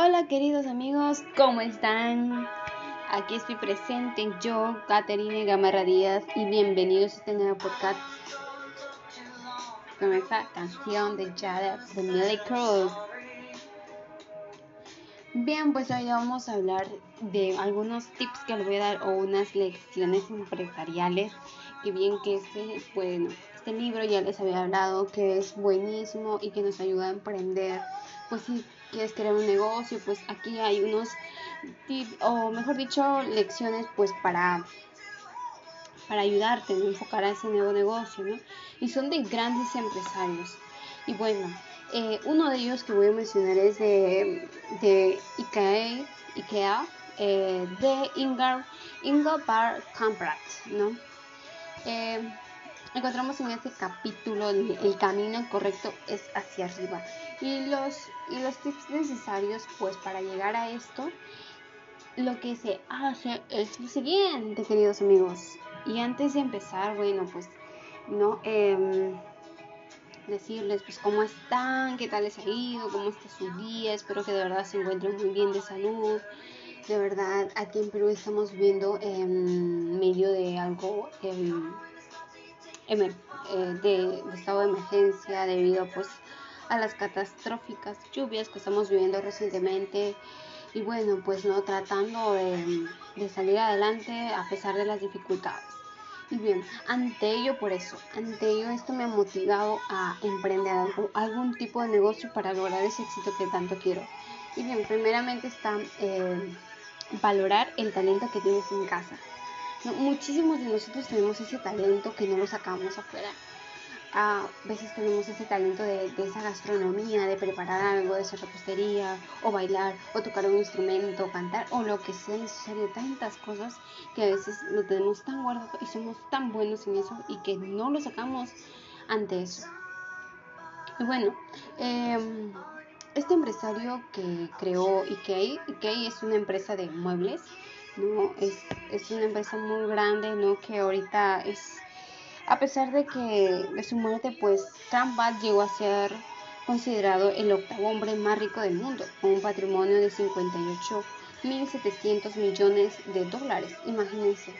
Hola queridos amigos, ¿cómo están? Aquí estoy presente yo, Caterine Gamarra Díaz, y bienvenidos a este nuevo podcast con esta canción de Jada de Millie Cruz. Bien, pues hoy vamos a hablar de algunos tips que les voy a dar o unas lecciones empresariales. Y bien que este, bueno, este libro ya les había hablado que es buenísimo y que nos ayuda a emprender. Pues sí quieres crear un negocio, pues aquí hay unos tips, o mejor dicho, lecciones pues para, para ayudarte enfocar a ese nuevo negocio, ¿no? Y son de grandes empresarios. Y bueno, eh, uno de ellos que voy a mencionar es de, de IKEA, IKEA eh, de Ingar, Ingvar Kamprad, ¿no? Eh, encontramos en este capítulo el, camino correcto es hacia arriba y los y los tips necesarios pues para llegar a esto lo que se hace es lo siguiente queridos amigos. Y antes de empezar bueno pues no em, decirles pues cómo están qué tal les ha ido cómo está su día. Espero que de verdad se encuentren muy bien de salud. De verdad aquí en Perú estamos viendo en medio de algo em, eh, de, estado de emergencia debido pues a las catastróficas lluvias que estamos viviendo recientemente. Y bueno pues no tratando de, salir adelante a pesar de las dificultades. Y bien ante ello por eso ante ello esto me ha motivado a emprender algún tipo de negocio para lograr ese éxito que tanto quiero. Y bien primeramente está eh, valorar el talento que tienes en casa. Muchísimos de nosotros tenemos ese talento que no lo sacamos afuera. A veces tenemos ese talento de, esa gastronomía, de preparar algo, de hacer repostería, o bailar, o tocar un instrumento, cantar, o lo que sea necesario. Tantas cosas que a veces lo tenemos tan guardado y somos tan buenos en eso y que no lo sacamos ante eso. Y bueno, em, este empresario que creó Ikea, Ikea es una empresa de muebles ¿no? Es, es una empresa muy grande, ¿no? Que ahorita es, a pesar de que de su muerte, pues Trump llegó a ser considerado el octavo hombre más rico del mundo, con un patrimonio de 58.700 millones de dólares, imagínense.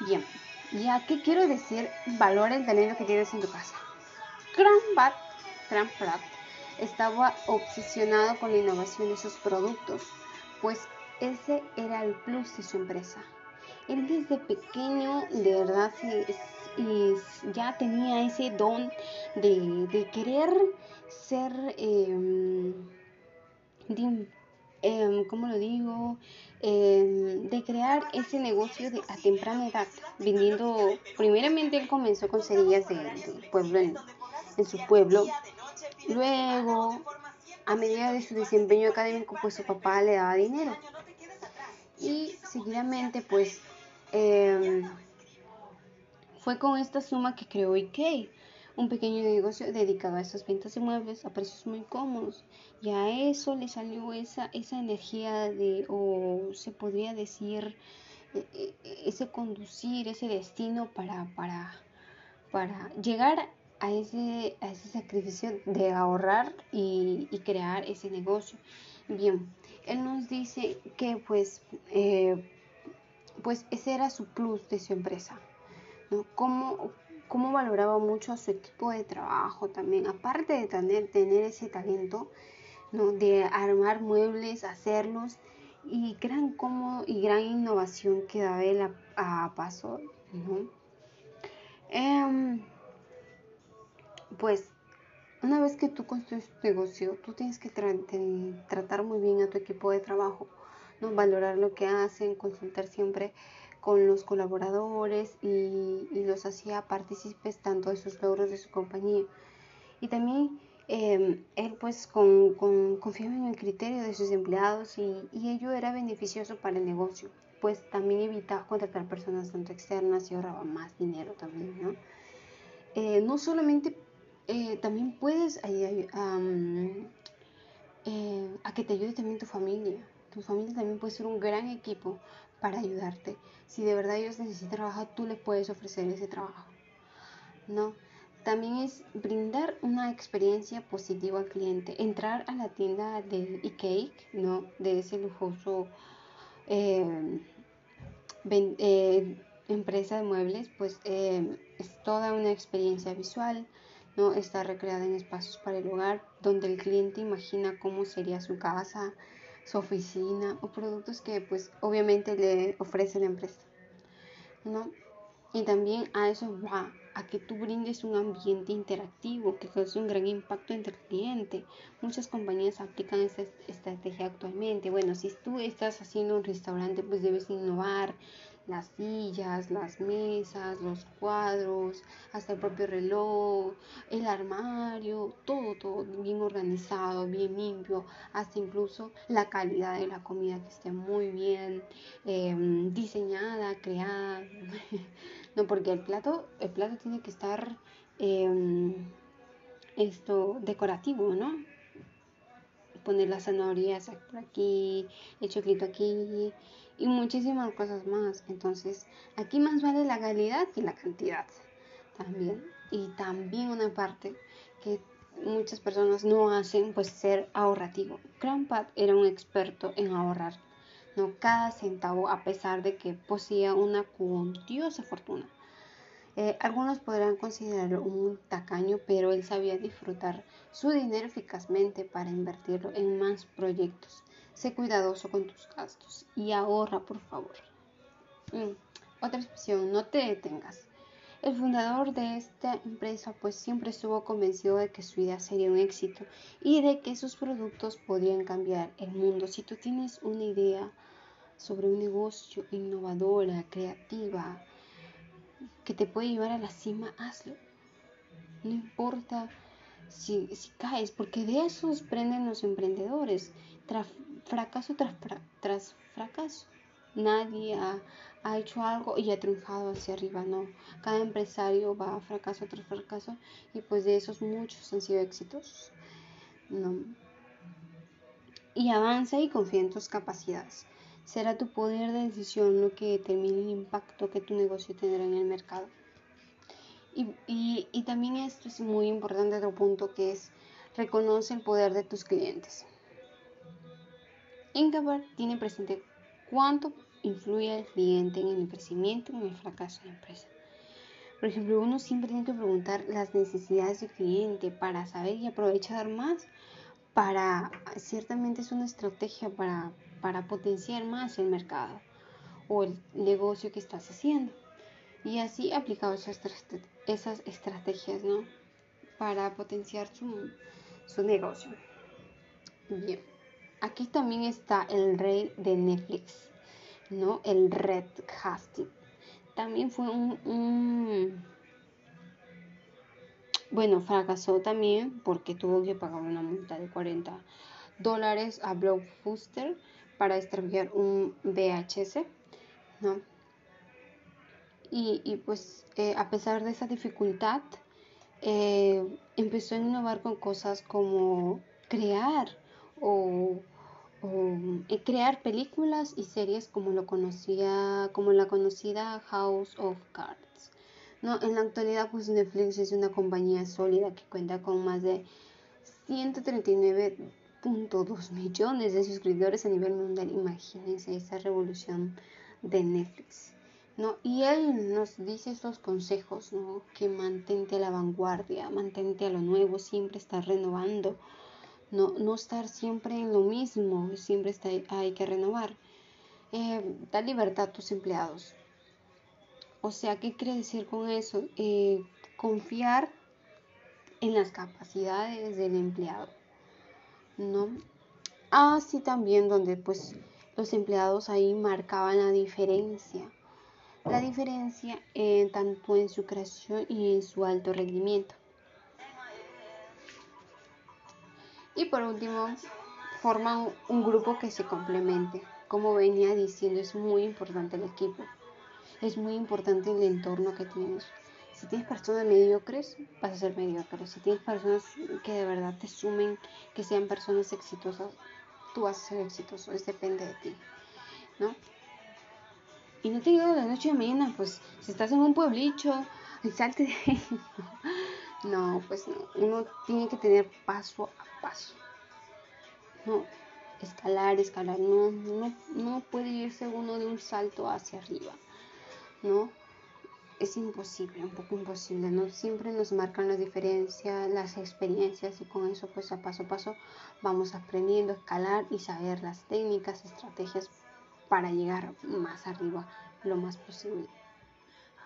Bien, ¿ya qué quiero decir? Valora el talento que tienes en tu casa. Trump Pratt estaba obsesionado con la innovación de sus productos, pues ese era el plus de su empresa. Él desde pequeño, de verdad, ya tenía ese don de, querer ser, eh, ¿cómo lo digo? Em, de crear ese negocio de, a temprana edad, vendiendo, primeramente él comenzó con cerillas de, pueblo en su pueblo, luego a medida de su desempeño académico, pues su papá le daba dinero y seguidamente pues em, fue con esta suma que creó IKEA, un pequeño negocio dedicado a esas ventas de muebles a precios muy cómodos y a eso le salió esa, esa energía de, o se podría decir, e, e, ese conducir, ese destino para, para, para llegar a ese, a ese sacrificio de ahorrar y, y crear ese negocio. Bien, él nos dice que pues, eh, pues ese era su plus de su empresa, ¿no? Cómo, cómo valoraba mucho a su equipo de trabajo también, aparte de tener, tener ese talento, ¿no? De armar muebles, hacerlos y gran y gran innovación que daba él a, paso, ¿no? Em, pues una vez que tú construyes tu negocio, tú tienes que tratar muy bien a tu equipo de trabajo, ¿no? valorar lo que hacen, consultar siempre con los colaboradores y, los hacía partícipes tanto de sus logros de su compañía. Y también em, él pues con, confiaba en el criterio de sus empleados y, ello era beneficioso para el negocio, pues también evitaba contratar personas tanto externas y ahorraba más dinero también, ¿no? Eh, no solamente eh, también puedes eh, a que te ayude también tu familia. Tu familia también puede ser un gran equipo para ayudarte. Si de verdad ellos necesitan trabajar, tú les puedes ofrecer ese trabajo. ¿no? también es brindar una experiencia positiva al cliente. Entrar a la tienda de eCake, ¿no? De ese lujoso eh, eh, empresa de muebles, pues eh, es toda una experiencia visual, ¿no? Está recreada en espacios para el hogar, donde el cliente imagina cómo sería su casa, su oficina o productos que pues obviamente le ofrece la empresa, ¿no? Y también a eso va, a que tú brindes un ambiente interactivo que cause un gran impacto entre el cliente. Muchas compañías aplican esta estrategia actualmente. Bueno, si tú estás haciendo un restaurante, pues debes innovar, las sillas, las mesas, los cuadros, hasta el propio reloj, el armario, todo, todo bien organizado, bien limpio, hasta incluso la calidad de la comida que esté muy bien em, diseñada, creada. no, porque el plato, el plato tiene que estar em, esto decorativo, ¿no? Poner las zanahorias por aquí, el choclito aquí, y muchísimas cosas más. Entonces, aquí más vale la calidad que la cantidad también. Y también una parte que muchas personas no hacen, pues ser ahorrativo. Grandpad era un experto en ahorrar, no cada centavo, a pesar de que poseía una cuantiosa fortuna. Eh, algunos podrán considerarlo un tacaño, pero él sabía disfrutar su dinero eficazmente para invertirlo en más proyectos Sé cuidadoso con tus gastos y ahorra, por favor. Mm, otra expresión, no te detengas. El fundador de esta empresa pues siempre estuvo convencido de que su idea sería un éxito y de que sus productos podrían cambiar el mundo. Si tú tienes una idea sobre un negocio innovadora, creativa, que te puede llevar a la cima, hazlo. No importa si, caes, porque de eso prenden los emprendedores fracaso tras, tras fracaso. Nadie ha, hecho algo y ha triunfado hacia arriba, no. Cada empresario va a fracaso tras fracaso y pues de esos muchos han sido exitosos. No. Y avanza y confía en tus capacidades. Será tu poder de decisión lo que determine el impacto que tu negocio tendrá en el mercado. Y, y también esto es muy importante, otro punto que es reconoce el poder de tus clientes. Ingeborg tiene presente cuánto influye el cliente en el crecimiento y en el fracaso de la empresa. Por ejemplo, uno siempre tiene que preguntar las necesidades del cliente para saber y aprovechar más. Para, ciertamente es una estrategia para, potenciar más el mercado o el negocio que estás haciendo. Y así aplicado esas, esas estrategias. Para potenciar su, su negocio. Bien. Aquí también está el rey de Netflix, ¿no? El Red Hastings. También fue un, Bueno, fracasó también porque tuvo que pagar una multa de 40 dólares a Blockbuster para extraviar un VHS, ¿no? Y, pues eh, a pesar de esa dificultad, eh, empezó a innovar con cosas como crear o, crear películas y series como lo conocía como la conocida House of Cards. No, en la actualidad pues Netflix es una compañía sólida que cuenta con más de 139.2 millones de suscriptores a nivel mundial. Imagínense esa revolución de Netflix. ¿no? Y él nos dice estos consejos, ¿no? Que mantente a la vanguardia, mantente a lo nuevo, siempre está renovando no, no estar siempre en lo mismo, siempre está, hay que renovar. Eh, da libertad a tus empleados. O sea, ¿qué quiere decir con eso? Eh, confiar en las capacidades del empleado. ¿No? Así también donde pues los empleados ahí marcaban la diferencia. La diferencia eh, tanto en su creación y en su alto rendimiento. Y por último, forman un grupo que se complemente. Como venía diciendo, es muy importante el equipo. Es muy importante el entorno que tienes. Si tienes personas mediocres, vas a ser mediocre. Si tienes personas que de verdad te sumen, que sean personas exitosas, tú vas a ser exitoso. Es depende de ti. ¿No? Y no te digo de la noche a mañana, pues si estás en un pueblito, salte de. No, pues no. Uno tiene que tener paso a paso. No, escalar, escalar. No, no, no puede irse uno de un salto hacia arriba. ¿No? Es imposible, un poco imposible. No siempre nos marcan las diferencias, las experiencias y con eso pues a paso a paso vamos aprendiendo a escalar y saber las técnicas, estrategias para llegar más arriba lo más posible.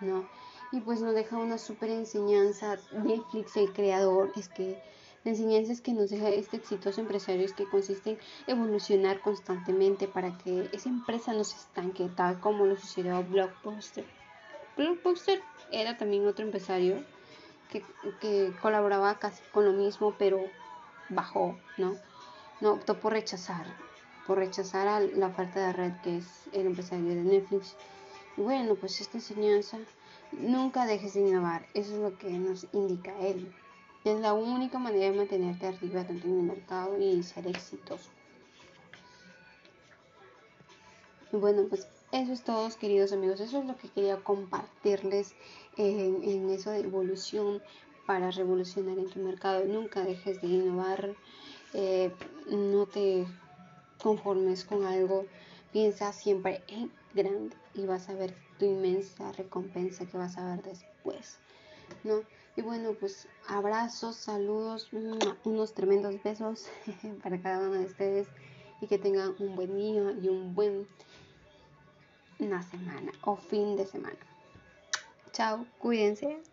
¿No? Y pues nos deja una súper enseñanza. Netflix, el creador, es que la enseñanza es que nos deja este exitoso empresario es que consiste en evolucionar constantemente para que esa empresa no se estanque, tal como lo sucedió Blockbuster. Blockbuster era también otro empresario que, que colaboraba casi con lo mismo, pero bajó, ¿no? No optó por rechazar, por rechazar a la falta de red que es el empresario de Netflix. Y bueno, pues esta enseñanza Nunca dejes de innovar, eso es lo que nos indica él. Es la única manera de mantenerte arriba tanto en el mercado y ser exitoso. Bueno, pues eso es todo, queridos amigos. Eso es lo que quería compartirles en, eso de evolución para revolucionar en tu mercado. Nunca dejes de innovar. Eh, no te conformes con algo. Piensa siempre en grande y vas a ver tu inmensa recompensa que vas a ver después, ¿no? Y bueno, pues abrazos, saludos, unos tremendos besos para cada uno de ustedes y que tengan un buen día y un buen una semana o fin de semana. Chao, cuídense.